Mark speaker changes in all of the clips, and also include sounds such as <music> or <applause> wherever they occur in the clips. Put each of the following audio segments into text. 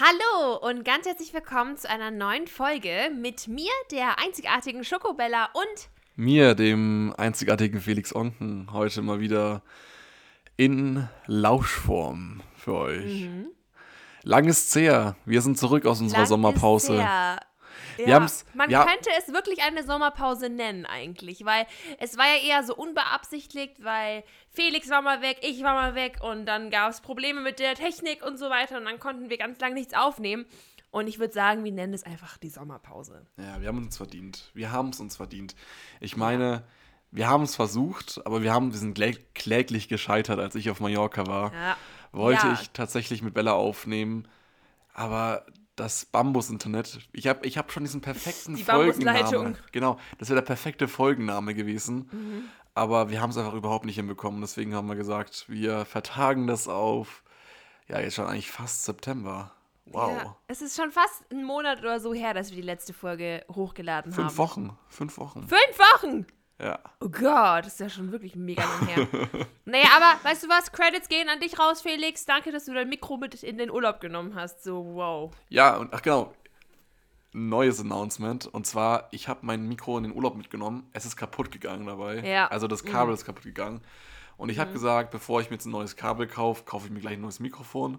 Speaker 1: Hallo und ganz herzlich willkommen zu einer neuen Folge mit mir, der einzigartigen Schokobella und
Speaker 2: mir, dem einzigartigen Felix Onken, heute mal wieder in Lauschform für euch. Mhm. Lang ist's her. Wir sind zurück aus unserer
Speaker 1: Lang
Speaker 2: Sommerpause.
Speaker 1: Ist her.
Speaker 2: Wir
Speaker 1: Ja,
Speaker 2: haben's-
Speaker 1: man
Speaker 2: ja.
Speaker 1: könnte es wirklich eine Sommerpause nennen eigentlich, weil es war ja eher so unbeabsichtigt, weil Felix war mal weg, ich war mal weg und dann gab es Probleme mit der Technik und so weiter und dann konnten wir ganz lange nichts aufnehmen. Und ich würde sagen, wir nennen es einfach die Sommerpause.
Speaker 2: Ja, wir haben uns verdient. Wir haben es uns verdient. Ich meine, wir haben es versucht, aber wir haben, wir sind klä kläglich gescheitert, als ich auf Mallorca war.
Speaker 1: Ja.
Speaker 2: Wollte
Speaker 1: Ja.
Speaker 2: ich tatsächlich mit Bella aufnehmen, aber das Bambus-Internet, ich habe ich hab schon diesen perfekten
Speaker 1: Die
Speaker 2: Folgenname.
Speaker 1: Bambusleitung.
Speaker 2: Genau, das wäre der perfekte Folgenname gewesen.
Speaker 1: Mhm.
Speaker 2: Aber wir haben es einfach überhaupt nicht hinbekommen. Deswegen haben wir gesagt, wir vertagen das auf, ja, jetzt schon eigentlich fast September. Wow.
Speaker 1: Ja, es ist schon fast ein Monat oder so her, dass wir die letzte Folge hochgeladen
Speaker 2: Fünf
Speaker 1: haben.
Speaker 2: Wochen. Fünf Wochen.
Speaker 1: Fünf Wochen!
Speaker 2: Ja.
Speaker 1: Oh Gott, das ist ja schon wirklich mega lang her. naja, aber weißt du was? Credits gehen an dich raus, Felix. Danke, dass du dein Mikro mit in den Urlaub genommen hast. So, wow.
Speaker 2: Ja, und ach genau. Neues Announcement. Und zwar, ich habe mein Mikro in den Urlaub mitgenommen. Es ist kaputt gegangen dabei.
Speaker 1: Ja.
Speaker 2: Also das Kabel ist kaputt gegangen. Und ich habe gesagt, bevor ich mir jetzt ein neues Kabel kaufe, kaufe ich mir gleich ein neues Mikrofon.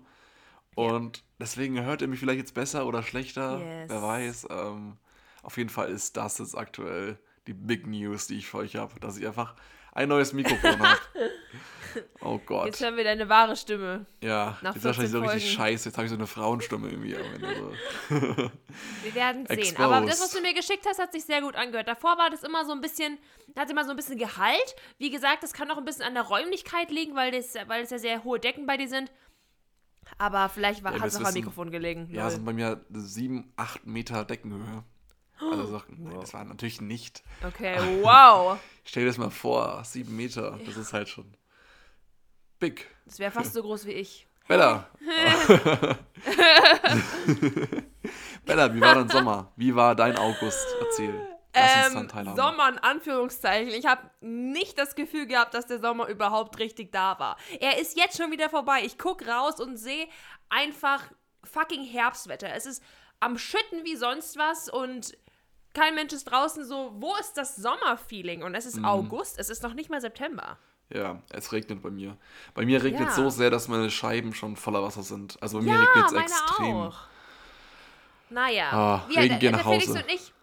Speaker 2: Und deswegen hört ihr mich vielleicht jetzt besser oder schlechter.
Speaker 1: Yes.
Speaker 2: Wer weiß. Ähm, auf jeden Fall ist das jetzt aktuell die Big News, die ich für euch habe, dass ich einfach ein neues Mikrofon <laughs> habe. Oh Gott.
Speaker 1: Jetzt hören wir deine wahre Stimme.
Speaker 2: ja,
Speaker 1: nach
Speaker 2: jetzt wahrscheinlich so
Speaker 1: 14
Speaker 2: richtig scheiße. Jetzt habe ich so eine Frauenstimme irgendwie. am Ende so. <laughs>
Speaker 1: Wir werden sehen. Aber das, was du mir geschickt hast, hat sich sehr gut angehört. Davor war das immer so ein bisschen, hatte immer so ein bisschen Gehalt. Wie gesagt, das kann auch ein bisschen an der Räumlichkeit liegen, weil das, weil es ja sehr hohe Decken bei dir sind. Aber vielleicht war,
Speaker 2: Ja,
Speaker 1: hat es auch am Mikrofon gelegen.
Speaker 2: Ja, sind bei mir sieben, acht Meter Deckenhöhe. Also Sachen. Nein, das war natürlich nicht.
Speaker 1: Okay, wow. <laughs>
Speaker 2: Stell dir das mal vor, sieben Meter. Das ist halt schon big.
Speaker 1: Das wäre fast so groß wie ich.
Speaker 2: Bella. <laughs> <laughs> Bella, wie war dein Sommer? Wie war dein August? Erzähl.
Speaker 1: Ähm. Sommer in Anführungszeichen. Ich habe nicht das Gefühl gehabt, dass der Sommer überhaupt richtig da war. Er ist jetzt schon wieder vorbei. Ich guck raus und sehe einfach fucking Herbstwetter. Es ist am Schütten wie sonst was und kein Mensch ist draußen so, wo ist das Sommerfeeling? Und es
Speaker 2: Mhm.
Speaker 1: ist August, es ist noch nicht mal September.
Speaker 2: Ja, es regnet bei mir. Bei mir regnet
Speaker 1: Ja.
Speaker 2: so sehr, dass meine Scheiben schon voller Wasser sind. Also bei mir
Speaker 1: Ja,
Speaker 2: regnet es extrem.
Speaker 1: auch. Naja,
Speaker 2: Ah,
Speaker 1: wir,
Speaker 2: Regen,
Speaker 1: der, der
Speaker 2: nach
Speaker 1: Felix
Speaker 2: Hause.
Speaker 1: und ich,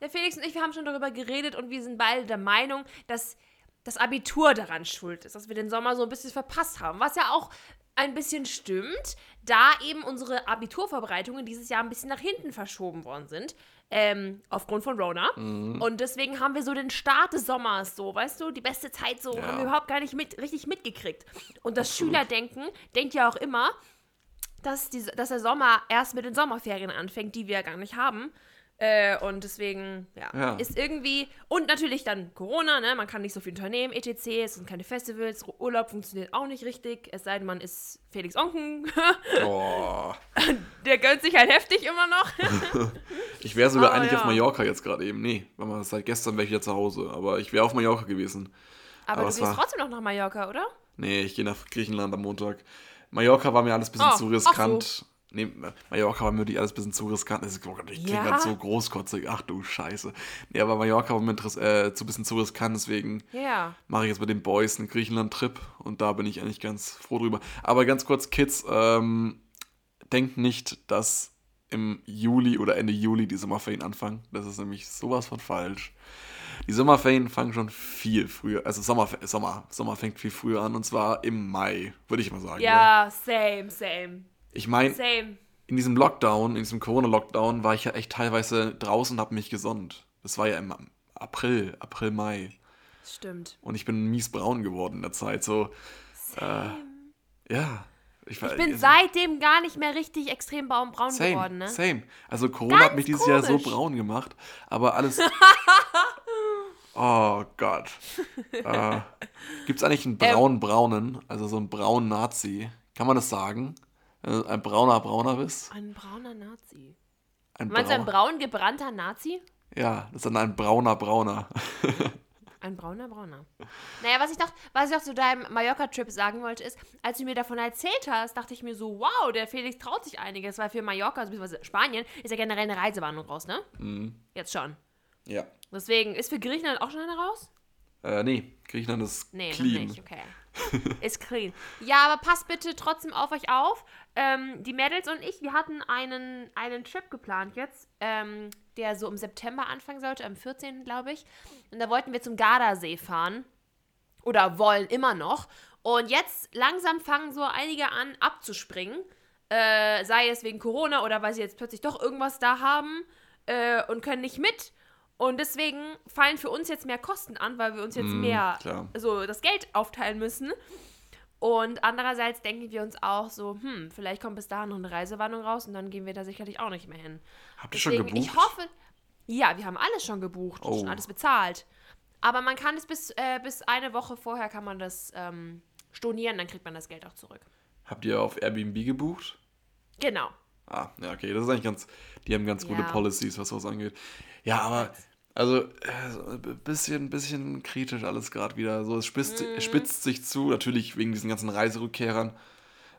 Speaker 1: der Felix und ich, wir haben schon darüber geredet und wir sind beide der Meinung, dass das Abitur daran schuld ist, dass wir den Sommer so ein bisschen verpasst haben. Was ja auch ein bisschen stimmt, da eben unsere Abiturvorbereitungen dieses Jahr ein bisschen nach hinten verschoben worden sind. Ähm, aufgrund von Rona.
Speaker 2: Mhm.
Speaker 1: Und deswegen haben wir so den Start des Sommers, so, weißt du, die beste Zeit so,
Speaker 2: Ja.
Speaker 1: haben wir überhaupt gar nicht mit, richtig mitgekriegt. Und das Schülerdenken denkt ja auch immer, dass, die, dass der Sommer erst mit den Sommerferien anfängt, die wir ja gar nicht haben. Äh, und deswegen, ja,
Speaker 2: Ja.
Speaker 1: ist irgendwie. Und natürlich dann Corona, ne? Man kann nicht so viel unternehmen, etc. Es sind keine Festivals, Urlaub funktioniert auch nicht richtig. Es sei denn, man ist Felix Onken. <laughs>
Speaker 2: Oh.
Speaker 1: Der gönnt sich halt heftig immer noch. <laughs>
Speaker 2: Ich wäre sogar
Speaker 1: Aber
Speaker 2: eigentlich
Speaker 1: ja.
Speaker 2: auf Mallorca jetzt gerade eben. Nee, weil man seit gestern wäre ich wieder zu Hause. Aber ich wäre auf Mallorca gewesen.
Speaker 1: Aber,
Speaker 2: Aber
Speaker 1: du gehst trotzdem noch nach Mallorca, oder?
Speaker 2: Nee, ich gehe nach Griechenland am Montag. Mallorca war mir alles ein bisschen
Speaker 1: Oh,
Speaker 2: zu riskant. Nee, Mallorca war mir die alles ein bisschen zu riskant. Das ist, Gott, ich klinge
Speaker 1: Ja?
Speaker 2: gerade so großkotzig. Ach du Scheiße. Nee, aber Mallorca war mir äh, zu bisschen zu riskant, deswegen
Speaker 1: Ja.
Speaker 2: mache ich jetzt mit den Boys einen Griechenland-Trip und da bin ich eigentlich ganz froh drüber. Aber ganz kurz, Kids, ähm, denkt nicht, dass im Juli oder Ende Juli die Sommerferien anfangen. Das ist nämlich sowas von falsch. Die Sommerferien fangen schon viel früher, also Sommer, Sommer, Sommer fängt viel früher an und zwar im Mai, würde ich mal sagen. oder?
Speaker 1: Ja, same, same.
Speaker 2: Ich meine, in diesem Lockdown, in diesem Corona-Lockdown, war ich ja echt teilweise draußen und habe mich gesonnt. Das war ja im April, April, Mai.
Speaker 1: Stimmt.
Speaker 2: Und ich bin mies braun geworden in der Zeit. So,
Speaker 1: Same.
Speaker 2: ja. Ich, war-
Speaker 1: ich bin
Speaker 2: also-
Speaker 1: seitdem gar nicht mehr richtig extrem braun, braun
Speaker 2: Same,
Speaker 1: geworden, ne?
Speaker 2: same. Also Corona hat mich dieses Jahr so
Speaker 1: komisch.
Speaker 2: braun gemacht, aber alles. <laughs> oh Gott. äh, Gibt es eigentlich einen
Speaker 1: Ähm.
Speaker 2: braun-braunen, also so einen braunen Nazi? Kann man das sagen? Du Ein brauner Brauner bist?
Speaker 1: Ein brauner Nazi.
Speaker 2: Ein
Speaker 1: Meinst du ein
Speaker 2: Brau-
Speaker 1: braun gebrannter Nazi?
Speaker 2: Ja, das ist dann ein brauner Brauner. <laughs>
Speaker 1: Ein brauner Brauner. Naja, was ich noch, was ich noch zu deinem Mallorca-Trip sagen wollte, ist, als du mir davon erzählt hast, dachte ich mir so, wow, der Felix traut sich einiges, weil für Mallorca, also beziehungsweise Spanien, ist ja generell eine Reisewarnung raus, ne?
Speaker 2: Mhm.
Speaker 1: Jetzt schon.
Speaker 2: Ja.
Speaker 1: Deswegen, ist für Griechenland auch schon eine raus?
Speaker 2: Äh, nee, Griechenland ist
Speaker 1: Nee,
Speaker 2: clean.
Speaker 1: noch nicht, okay. <laughs> Ist clean. Ja, aber passt bitte trotzdem auf euch auf. Ähm, die Mädels und ich, wir hatten einen, einen Trip geplant jetzt, ähm, der so im September anfangen sollte, am 14. glaube ich. Und da wollten wir zum Gardasee fahren. Oder wollen immer noch. Und jetzt langsam fangen so einige an abzuspringen. Äh, sei es wegen Corona oder weil sie jetzt plötzlich doch irgendwas da haben äh, und können nicht mit. Und deswegen fallen für uns jetzt mehr Kosten an, weil wir uns jetzt
Speaker 2: Mm,
Speaker 1: mehr
Speaker 2: klar.
Speaker 1: so das Geld aufteilen müssen. Und andererseits denken wir uns auch so, hm, vielleicht kommt bis dahin noch eine Reisewarnung raus und dann gehen wir da sicherlich auch nicht mehr hin.
Speaker 2: Habt ihr schon gebucht?
Speaker 1: ich hoffe, ja, wir haben alles schon gebucht,
Speaker 2: Oh.
Speaker 1: schon alles bezahlt. Aber man kann es bis, äh, bis eine Woche vorher kann man das ähm, stornieren, dann kriegt man das Geld auch zurück.
Speaker 2: Habt ihr auf Airbnb gebucht?
Speaker 1: Genau.
Speaker 2: Ah, ja, okay, das ist eigentlich ganz, die haben ganz gute
Speaker 1: Ja.
Speaker 2: Policies, was sowas angeht. Ja, aber, also, äh, so ein bisschen, bisschen kritisch alles gerade wieder. So, es spitzt,
Speaker 1: Mhm.
Speaker 2: spitzt sich zu, natürlich wegen diesen ganzen Reiserückkehrern,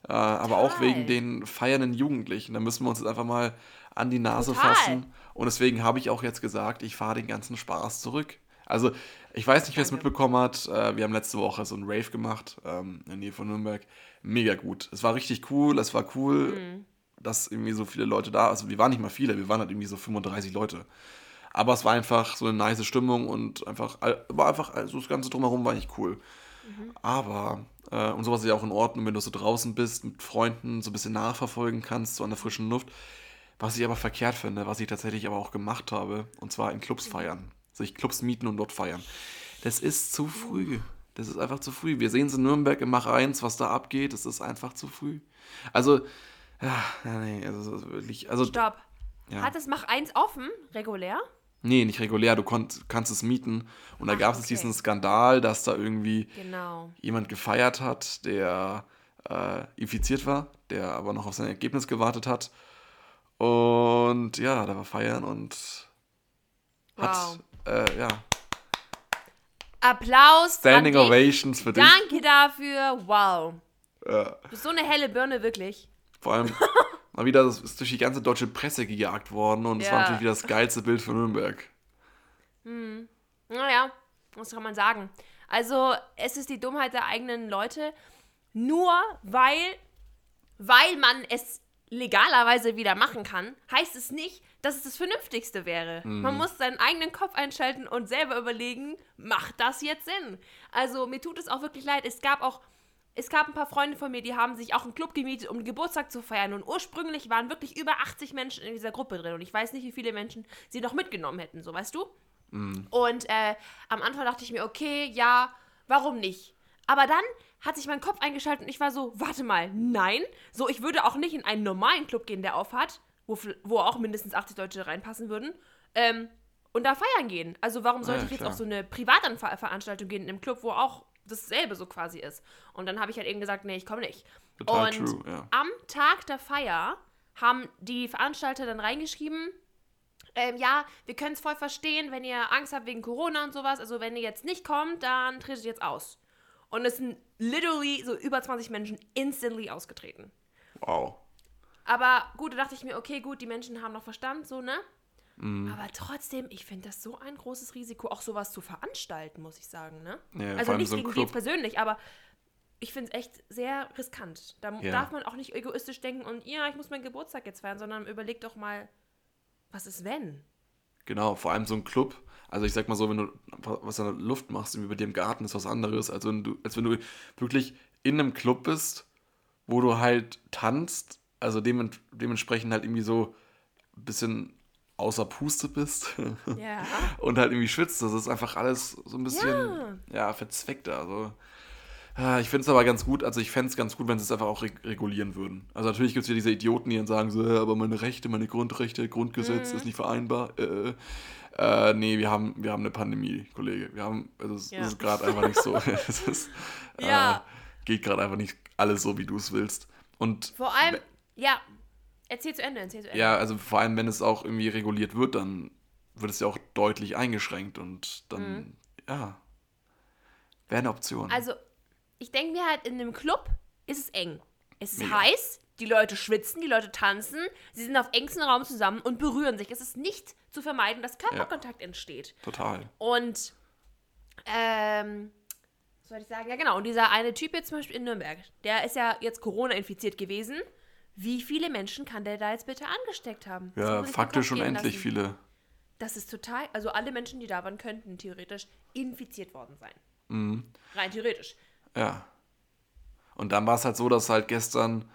Speaker 2: äh, aber auch wegen den feiernden Jugendlichen. Da müssen wir uns jetzt einfach mal an die Nase
Speaker 1: Total.
Speaker 2: fassen. Und deswegen habe ich auch jetzt gesagt, ich fahre den ganzen Spaß zurück. Also, ich weiß nicht, wer es mitbekommen hat. Äh, wir haben letzte Woche so einen Rave gemacht, ähm, in der Nähe von Nürnberg. Mega gut. Es war richtig cool, es war cool,
Speaker 1: Mhm.
Speaker 2: dass irgendwie so viele Leute da Also, wir waren nicht mal viele, wir waren halt irgendwie so 35 Leute. Aber es war einfach so eine nice Stimmung und einfach, war einfach, also das Ganze drumherum war nicht cool. Aber, äh, und sowas ist ja auch in Ordnung, wenn du so draußen bist, mit Freunden so ein bisschen nachverfolgen kannst, so an der frischen Luft. Was ich aber verkehrt finde, was ich tatsächlich aber auch gemacht habe, und zwar in Clubs feiern. Sich Clubs mieten und dort feiern. Das ist zu früh. Das ist einfach zu früh. Wir sehen es in Nürnberg im Mach 1, was da abgeht. Das ist einfach zu früh. Also, ja, ja, nee, also das ist wirklich, also,
Speaker 1: Stopp.
Speaker 2: Ja.
Speaker 1: Hat es Mach 1 offen, regulär?
Speaker 2: Nee, nicht regulär, du konnt, kannst es mieten. Und da gab es
Speaker 1: okay.
Speaker 2: diesen Skandal, dass da irgendwie
Speaker 1: Genau.
Speaker 2: jemand gefeiert hat, der äh, infiziert war, der aber noch auf sein Ergebnis gewartet hat. Und ja, da war feiern und hat,
Speaker 1: Wow.
Speaker 2: äh, ja,
Speaker 1: Applaus.
Speaker 2: Standing. Ovations für dich.
Speaker 1: Danke dafür. Wow.
Speaker 2: Ja.
Speaker 1: Du bist so eine helle Birne, wirklich.
Speaker 2: Vor allem <laughs> mal wieder, das ist durch die ganze deutsche Presse gejagt worden und es
Speaker 1: Ja.
Speaker 2: war natürlich wieder das geilste Bild für Nürnberg.
Speaker 1: Naja, was kann man sagen? Also, es ist die Dummheit der eigenen Leute. Nur weil, weil man es legalerweise wieder machen kann, heißt es nicht, dass es das Vernünftigste wäre. Man muss seinen eigenen Kopf einschalten und selber überlegen, macht das jetzt Sinn? Also, mir tut es auch wirklich leid. Es gab auch, es gab ein paar Freunde von mir, die haben sich auch einen Club gemietet, um den Geburtstag zu feiern. Und ursprünglich waren wirklich über 80 Menschen in dieser Gruppe drin. Und ich weiß nicht, wie viele Menschen sie noch mitgenommen hätten, so weißt du? Und äh, am Anfang dachte ich mir, okay, ja, warum nicht? Aber dann hat sich mein Kopf eingeschaltet und ich war so, warte mal, nein. So, ich würde auch nicht in einen normalen Club gehen, der auf hat, wo, wo auch mindestens 80 Leute reinpassen würden. Ähm, und da feiern gehen. Also warum sollte
Speaker 2: ja,
Speaker 1: ich jetzt auf so eine Privatveranstaltung gehen in einem Club, wo auch dasselbe so quasi ist? Und dann habe ich halt eben gesagt, nee, ich komme nicht.
Speaker 2: Total
Speaker 1: und
Speaker 2: true, ja.
Speaker 1: am Tag der Feier haben die Veranstalter dann reingeschrieben, ähm, ja, wir können es voll verstehen, wenn ihr Angst habt wegen Corona und sowas. Also wenn ihr jetzt nicht kommt, dann tretet jetzt aus. Und es sind literally so über 20 Menschen instantly ausgetreten.
Speaker 2: Wow.
Speaker 1: Aber gut, da dachte ich mir, okay, gut, die Menschen haben noch Verstand, so, ne? Aber trotzdem, ich finde das so ein großes Risiko, auch sowas zu veranstalten, muss ich sagen, ne?
Speaker 2: Ja,
Speaker 1: also nicht
Speaker 2: so
Speaker 1: gegen
Speaker 2: Club.
Speaker 1: persönlich, aber ich finde es echt sehr riskant. Da
Speaker 2: Ja.
Speaker 1: darf man auch nicht egoistisch denken und ja, ich muss meinen Geburtstag jetzt feiern, sondern überleg doch mal, was ist wenn?
Speaker 2: Genau, vor allem so ein Club. Also ich sag mal so, wenn du was in der Luft machst, irgendwie bei dir im Garten ist was anderes, als wenn du, als wenn du wirklich in einem Club bist, wo du halt tanzt, also demen, dementsprechend halt irgendwie so ein bisschen außer Puste bist
Speaker 1: Ja. <laughs>
Speaker 2: und halt irgendwie schwitzt. Das ist einfach alles so ein bisschen, ja, verzweckter. Also, ich finde es aber ganz gut, also ich fände es ganz gut, wenn sie es einfach auch reg regulieren würden. Also natürlich gibt es ja diese Idioten, die dann sagen so, "Äh, aber meine Rechte, meine Grundrechte, Grundgesetz ist nicht vereinbar. Äh, äh, äh, nee, wir haben, wir haben eine Pandemie, Kollege. Wir haben, also es
Speaker 1: Ja.
Speaker 2: ist gerade einfach nicht so. <laughs> es ist,
Speaker 1: Ja.
Speaker 2: äh, geht gerade einfach nicht alles so, wie du es willst. Und
Speaker 1: Vor allem, ja, erzähl zu Ende, erzähl zu Ende.
Speaker 2: ja, also vor allem, wenn es auch irgendwie reguliert wird, dann wird es ja auch deutlich eingeschränkt und dann,
Speaker 1: Mhm.
Speaker 2: ja, Wäre eine Option.
Speaker 1: Also, ich denke mir halt, in einem Club ist es eng. Es ist
Speaker 2: Mega.
Speaker 1: heiß, die Leute schwitzen, die Leute tanzen, sie sind auf engstem Raum zusammen und berühren sich. Es ist nicht zu vermeiden, dass Körperkontakt entsteht.
Speaker 2: Total.
Speaker 1: Und, ähm, was soll ich sagen? Ja, genau. Und dieser eine Typ jetzt zum Beispiel in Nürnberg, der ist ja jetzt Corona-infiziert gewesen. Wie viele Menschen kann der da jetzt bitte angesteckt haben?
Speaker 2: Ja, faktisch unendlich viele.
Speaker 1: Das ist total, also alle Menschen, die da waren, könnten theoretisch infiziert worden sein.
Speaker 2: Mhm.
Speaker 1: Rein theoretisch.
Speaker 2: Ja. Und dann war es halt so, dass halt gestern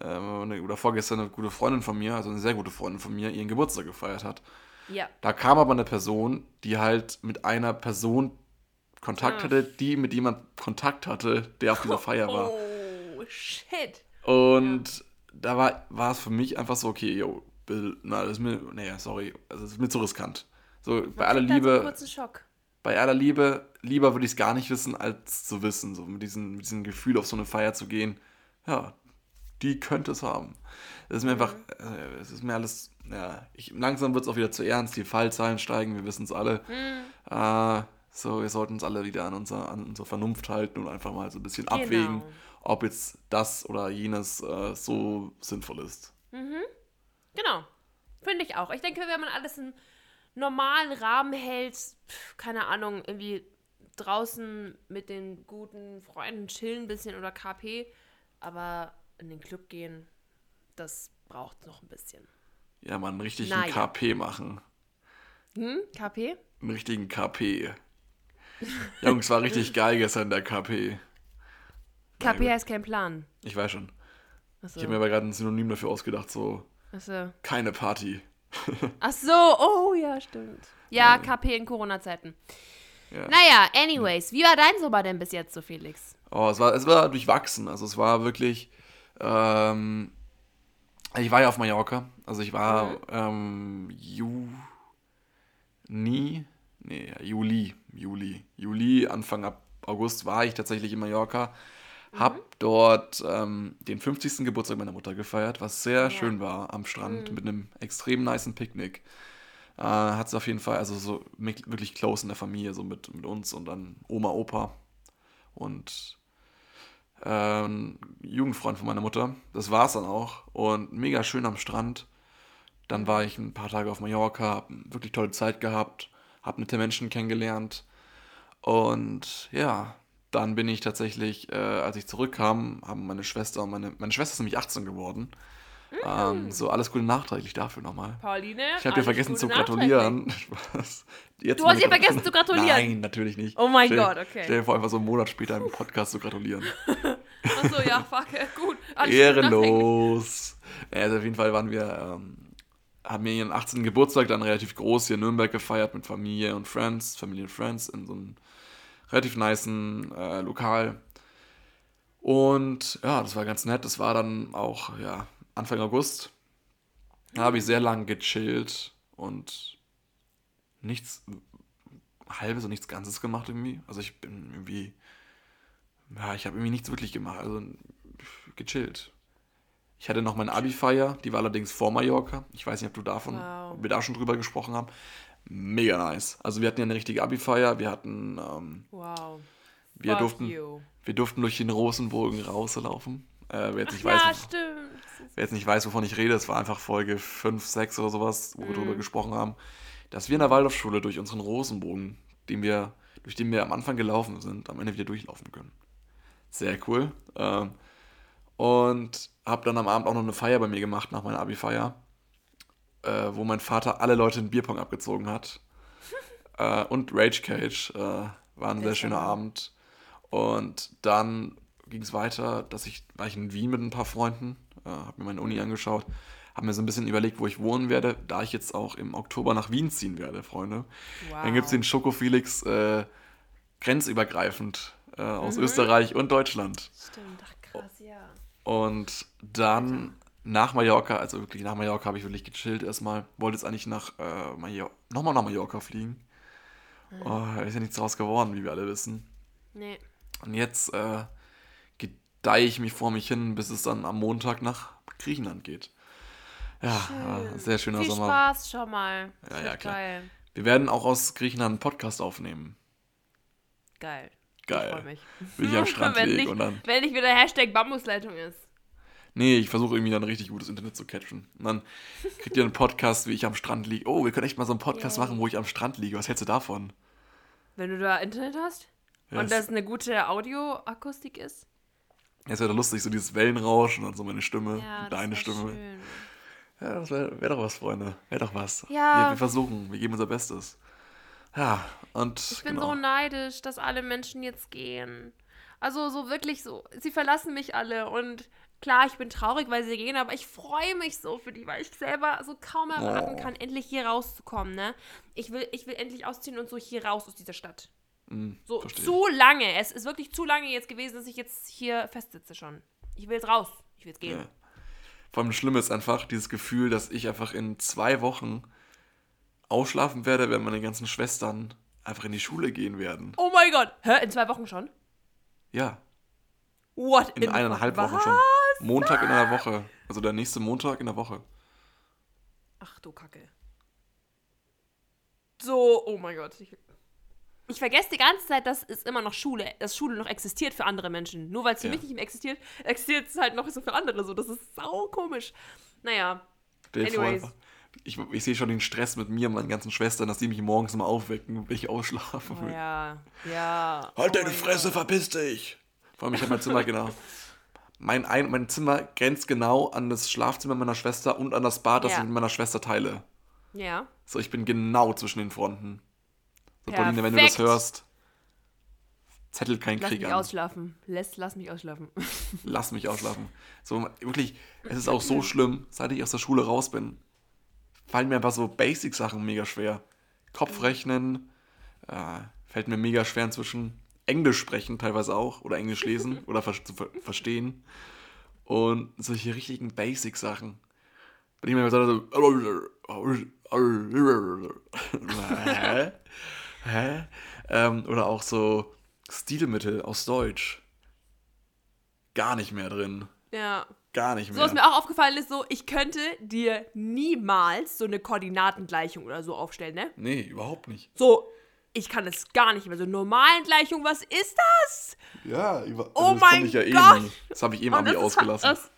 Speaker 2: ähm, oder vorgestern eine gute Freundin von mir, also eine sehr gute Freundin von mir, ihren Geburtstag gefeiert hat.
Speaker 1: Ja.
Speaker 2: Da kam aber eine Person, die halt mit einer Person Kontakt
Speaker 1: Ah.
Speaker 2: hatte, die mit jemand Kontakt hatte, der auf dieser <laughs> Feier war.
Speaker 1: Oh, shit.
Speaker 2: Und da war, war es für mich einfach so, okay, yo, na, das ist mir, nee, sorry, also das ist mir zu riskant. So, bei aller Liebe,
Speaker 1: kurzen Schock.
Speaker 2: bei aller Liebe, lieber würde ich es gar nicht wissen, als zu wissen, so mit diesem, mit diesem Gefühl auf so eine Feier zu gehen. Ja, die könnte es haben. Es ist mir einfach, äh, es ist mir alles, ja, ich, langsam wird es auch wieder zu ernst, die Fallzahlen steigen, wir wissen es alle. Äh, so, wir sollten uns alle wieder an, unser, an unsere Vernunft halten und einfach mal so ein bisschen
Speaker 1: Genau.
Speaker 2: abwägen, ob jetzt das oder jenes äh, so sinnvoll ist.
Speaker 1: Genau. Finde ich auch. Ich denke, wenn man alles im normalen Rahmen hält, pf, keine Ahnung, irgendwie draußen mit den guten Freunden chillen ein bisschen oder KP, aber in den Club gehen, das braucht noch ein bisschen.
Speaker 2: Ja, mal einen richtigen
Speaker 1: Naja.
Speaker 2: KP machen.
Speaker 1: Hm? KP?
Speaker 2: Einen richtigen KP. <laughs> Jungs, war richtig geil gestern der KP.
Speaker 1: KP
Speaker 2: gut.
Speaker 1: heißt kein Plan.
Speaker 2: Ich weiß schon.
Speaker 1: Achso.
Speaker 2: Ich habe mir aber gerade ein Synonym dafür ausgedacht, so
Speaker 1: Achso.
Speaker 2: keine Party. <laughs>
Speaker 1: Ach so, oh ja, stimmt. Ja, KP in Corona-Zeiten.
Speaker 2: Ja.
Speaker 1: Naja, anyways, wie war dein Sommer denn bis jetzt so, Felix?
Speaker 2: Oh, es war, es war durchwachsen. Also es war wirklich. Ähm, ich war ja auf Mallorca. Also ich war ähm, Juni. Nee, ja, Juli. Juli. Juli, Anfang ab August war ich tatsächlich in Mallorca. Hab dort ähm, den 50. Geburtstag meiner Mutter gefeiert, was sehr schön war am Strand mit einem extrem niceen Picknick. Äh, hat sie auf jeden Fall, also so wirklich close in der Familie, so mit, mit uns und dann Oma, Opa und ähm, Jugendfreund von meiner Mutter. Das war's dann auch. Und mega schön am Strand. Dann war ich ein paar Tage auf Mallorca, hab wirklich tolle Zeit gehabt, hab nette Menschen kennengelernt. Und ja, dann bin ich tatsächlich, äh, als ich zurückkam, haben meine Schwester und meine, meine Schwester ist nämlich 18 geworden. Ähm, so, alles Gute nachträglich dafür nochmal.
Speaker 1: Pauline?
Speaker 2: Ich habe dir vergessen zu gratulieren. <laughs> Jetzt
Speaker 1: Du hast ihr vergessen zu gratulieren?
Speaker 2: Nein, natürlich nicht.
Speaker 1: Oh mein Gott, okay.
Speaker 2: Stell dir vor, einfach so einen Monat später im Podcast zu gratulieren. <laughs>
Speaker 1: Achso, ja, fuck, gut. Alles.
Speaker 2: Ehrenlos. Also auf jeden Fall waren wir, ähm, haben wir ihren 18. Geburtstag dann relativ groß hier in Nürnberg gefeiert mit Familie und Friends, Familie und Friends in so einem relativ nicen äh, Lokal. Und ja, das war ganz nett. Das war dann auch, ja, Anfang August. Da habe ich sehr lang gechillt und nichts halbes und nichts Ganzes gemacht irgendwie. Also ich bin irgendwie, ja, ich habe irgendwie nichts wirklich gemacht. Also gechillt. Ich hatte noch meine Abi-Feier, die war allerdings vor Mallorca. Ich weiß nicht, ob du davon,
Speaker 1: Wow.
Speaker 2: ob wir da schon drüber gesprochen haben. Mega nice. Also wir hatten ja eine richtige Abi-Feier. Wir hatten, ähm,
Speaker 1: Wow.
Speaker 2: wir
Speaker 1: Fuck
Speaker 2: durften,
Speaker 1: you.
Speaker 2: wir durften durch den Rosenbogen rauslaufen. Äh, wer, jetzt nicht
Speaker 1: Ja,
Speaker 2: weiß, wov-
Speaker 1: stimmt.
Speaker 2: wer jetzt nicht weiß, wovon ich rede, es war einfach Folge 5, 6 oder sowas, wo wir drüber gesprochen haben, dass wir in der Waldorfschule durch unseren Rosenbogen, den wir, durch den wir am Anfang gelaufen sind, am Ende wieder durchlaufen können. Sehr cool. Ähm, und habe dann am Abend auch noch eine Feier bei mir gemacht, nach meiner Abi-Feier, äh, wo mein Vater alle Leute in Bierpong abgezogen hat. <laughs> äh, und Rage Cage. Äh, war ein sehr schöner. Abend. Und dann ging es weiter, dass ich, war ich in Wien mit ein paar Freunden, äh, habe mir meine Uni angeschaut, habe mir so ein bisschen überlegt, wo ich wohnen werde, da ich jetzt auch im Oktober nach Wien ziehen werde, Freunde.
Speaker 1: Wow.
Speaker 2: Dann gibt es den Schoko Felix äh, grenzübergreifend äh, aus Österreich und Deutschland.
Speaker 1: Stimmt, ach krass, ja.
Speaker 2: Und dann nach Mallorca, also wirklich nach Mallorca habe ich wirklich gechillt erstmal. Wollte jetzt eigentlich nach äh, Mallorca, nochmal nach Mallorca fliegen. Oh, ist ja nichts draus geworden, wie wir alle wissen.
Speaker 1: Nee.
Speaker 2: Und jetzt äh, gedeihe ich mich vor mich hin, bis es dann am Montag nach Griechenland geht. Ja, äh, sehr schöner
Speaker 1: Viel
Speaker 2: Sommer.
Speaker 1: Spaß schon mal.
Speaker 2: Ja, ja, klar.
Speaker 1: Geil.
Speaker 2: Wir werden auch aus Griechenland einen Podcast aufnehmen.
Speaker 1: Geil.
Speaker 2: Geil.
Speaker 1: Freu mich.
Speaker 2: Will ich am Strand <laughs>
Speaker 1: wenn, nicht,
Speaker 2: und dann.
Speaker 1: wenn nicht wieder Hashtag Bambusleitung ist.
Speaker 2: Nee, ich versuche irgendwie dann richtig gutes Internet zu catchen. Und dann kriegt ihr einen Podcast, wie ich am Strand liege. Oh, wir können echt mal so einen Podcast
Speaker 1: Yay.
Speaker 2: machen, wo ich am Strand liege. Was hältst du davon?
Speaker 1: Wenn du da Internet hast
Speaker 2: Ja,
Speaker 1: und
Speaker 2: das,
Speaker 1: eine gute Audioakustik ist.
Speaker 2: das wäre doch lustig, so dieses Wellenrauschen und so meine Stimme,
Speaker 1: Ja,
Speaker 2: deine Stimme.
Speaker 1: schön.
Speaker 2: Ja, das wäre wär doch was, Freunde. Wäre doch was.
Speaker 1: Ja.
Speaker 2: Wir, wir versuchen, wir geben unser Bestes. Ja, und
Speaker 1: Ich bin
Speaker 2: genau.
Speaker 1: so neidisch, dass alle Menschen jetzt gehen. Also so wirklich so, sie verlassen mich alle und klar, ich bin traurig, weil sie gehen, aber ich freue mich so für die, weil ich selber so kaum erwarten
Speaker 2: Oh.
Speaker 1: kann, endlich hier rauszukommen, ne? Ich will, ich will endlich ausziehen und so hier raus aus dieser Stadt.
Speaker 2: Hm,
Speaker 1: So
Speaker 2: verstehe
Speaker 1: zu lange. Es ist wirklich zu lange jetzt gewesen, dass ich jetzt hier festsitze schon. Ich will jetzt raus. Ich will jetzt gehen.
Speaker 2: Ja. Vor allem das Schlimme ist einfach dieses Gefühl, dass ich einfach in zwei Wochen ausschlafen werde, wenn meine ganzen Schwestern einfach in die Schule gehen werden.
Speaker 1: Oh mein Gott. Hä? In zwei Wochen schon?
Speaker 2: Ja,
Speaker 1: What?
Speaker 2: in, eineinhalb
Speaker 1: was?
Speaker 2: Wochen schon. Montag in einer Woche. Also der nächste Montag in der Woche.
Speaker 1: Ach du Kacke. So, oh mein Gott. Ich, ich vergesse die ganze Zeit, dass es immer noch Schule, dass Schule noch existiert für andere Menschen. Nur weil es für
Speaker 2: Ja.
Speaker 1: mich nicht mehr existiert, existiert es halt noch so für andere so. Das ist sau komisch. Naja,
Speaker 2: vor,
Speaker 1: Anyways.
Speaker 2: ich, ich sehe schon den Stress mit mir und meinen ganzen Schwestern, dass die mich morgens immer aufwecken, wenn ich ausschlafen
Speaker 1: oh
Speaker 2: will.
Speaker 1: ja, ja.
Speaker 2: Halt
Speaker 1: oh
Speaker 2: deine Fresse,
Speaker 1: Gott.
Speaker 2: verpiss dich! Vor allem, ich habe mein Zimmer genau. <laughs> Mein, ein, mein Zimmer grenzt genau an das Schlafzimmer meiner Schwester und an das Bad, das
Speaker 1: Ja.
Speaker 2: ich mit meiner Schwester teile.
Speaker 1: Ja.
Speaker 2: So, ich bin genau zwischen den Fronten. So, Pauline, wenn du das
Speaker 1: Perfekt.
Speaker 2: hörst, zettelt kein
Speaker 1: Lass
Speaker 2: Krieg
Speaker 1: mich
Speaker 2: an.
Speaker 1: ausschlafen. Lass, lass mich ausschlafen. <laughs>
Speaker 2: Lass mich ausschlafen. So, wirklich, es ist auch so <clears throat> schlimm, seit ich aus der Schule raus bin, fallen mir einfach so Basic-Sachen mega schwer. Kopfrechnen, äh, fällt mir mega schwer inzwischen. Englisch sprechen teilweise auch oder Englisch lesen <laughs> oder ver zu ver verstehen. Und solche richtigen Basic-Sachen. Wenn ich mir sage so, hä? Hä? Ähm, oder auch so Stilmittel aus Deutsch. Gar nicht mehr drin.
Speaker 1: Ja.
Speaker 2: Gar nicht
Speaker 1: So,
Speaker 2: mehr.
Speaker 1: was mir auch aufgefallen ist, so, ich könnte dir niemals so eine Koordinatengleichung oder so aufstellen, ne?
Speaker 2: nee, überhaupt nicht.
Speaker 1: So, ich kann es gar nicht mehr. So, normalen Gleichung, was ist das?
Speaker 2: Ja, über
Speaker 1: Oh
Speaker 2: das
Speaker 1: mein
Speaker 2: ich ja eh
Speaker 1: Gott!
Speaker 2: nie. Das habe ich eben
Speaker 1: Und
Speaker 2: Abi
Speaker 1: das ist
Speaker 2: ausgelassen.
Speaker 1: Halt, das,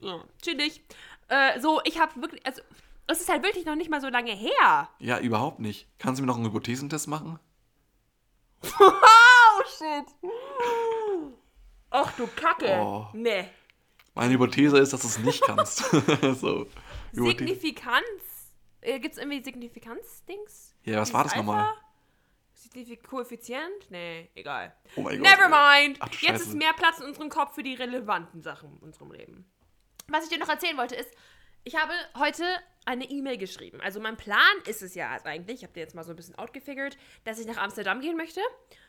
Speaker 1: ja, chillig. Äh, so, ich habe wirklich, also, es ist halt wirklich noch nicht mal so lange her.
Speaker 2: ja, überhaupt nicht. Kannst du mir noch einen Hypothesentest machen?
Speaker 1: Oh, shit. Ach du Kacke.
Speaker 2: Oh.
Speaker 1: Nee.
Speaker 2: Meine Hypothese ist, dass du es nicht kannst. <laughs> so.
Speaker 1: Signifikanz. Äh, Gibt es irgendwie Signifikanz-Dings?
Speaker 2: Ja, was
Speaker 1: Dieses
Speaker 2: war das nochmal?
Speaker 1: Signifik Koeffizient? Nee, egal.
Speaker 2: Oh mein Gott.
Speaker 1: Never mind.
Speaker 2: Ach
Speaker 1: Jetzt ist mehr Platz in unserem Kopf für die relevanten Sachen in unserem Leben. Was ich dir noch erzählen wollte ist, ich habe heute eine E-Mail geschrieben. Also mein Plan ist es ja eigentlich, ich habe dir jetzt mal so ein bisschen outgefigured, dass ich nach Amsterdam gehen möchte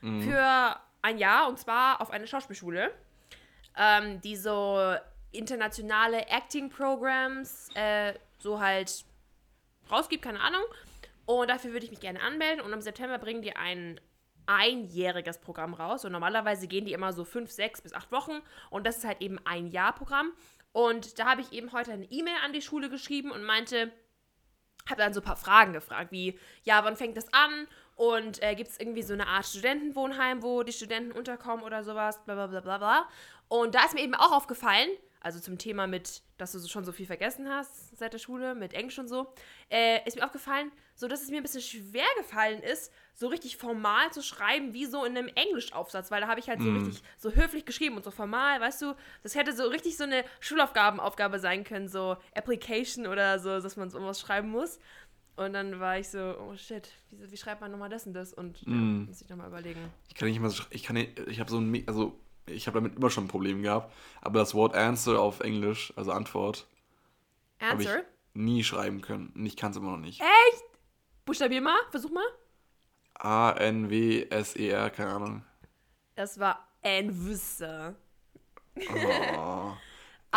Speaker 2: Mhm.
Speaker 1: für ein Jahr und zwar auf eine Schauspielschule, ähm, die so internationale Acting-Programs äh, so halt rausgibt, keine Ahnung. Und dafür würde ich mich gerne anmelden. Und im September bringen die ein einjähriges Programm raus. Und normalerweise gehen die immer so fünf, sechs bis acht Wochen. Und das ist halt eben ein Jahr-Programm. Und da habe ich eben heute eine E-Mail an die Schule geschrieben und meinte, habe dann so ein paar Fragen gefragt, wie, ja, wann fängt das an? Und äh, gibt es irgendwie so eine Art Studentenwohnheim, wo die Studenten unterkommen oder sowas, bla bla bla bla bla. Und da ist mir eben auch aufgefallen, also zum Thema mit, dass du schon so viel vergessen hast seit der Schule, mit Englisch und so, äh, ist mir aufgefallen, so dass es mir ein bisschen schwer gefallen ist, so richtig formal zu schreiben, wie so in einem Englischaufsatz, weil da habe ich halt so richtig so höflich geschrieben und so formal, weißt du, das hätte so richtig so eine Schulaufgabenaufgabe sein können, so Application oder so, dass man so was schreiben muss. Und dann war ich so, oh shit, wie, wie schreibt man nochmal das und das? Und ja, muss ich nochmal überlegen.
Speaker 2: Ich kann nicht immer, so- ich kann nicht, ich habe so ein, also ich habe damit immer schon ein Problem gehabt, aber das Wort Answer auf Englisch, also Antwort, habe ich nie schreiben können. Und ich kann es immer noch nicht.
Speaker 1: Echt? Buchstabier mal, versuch mal.
Speaker 2: A-N-W-S-E-R, keine Ahnung.
Speaker 1: Das war Anwüsse.
Speaker 2: Oh. <laughs>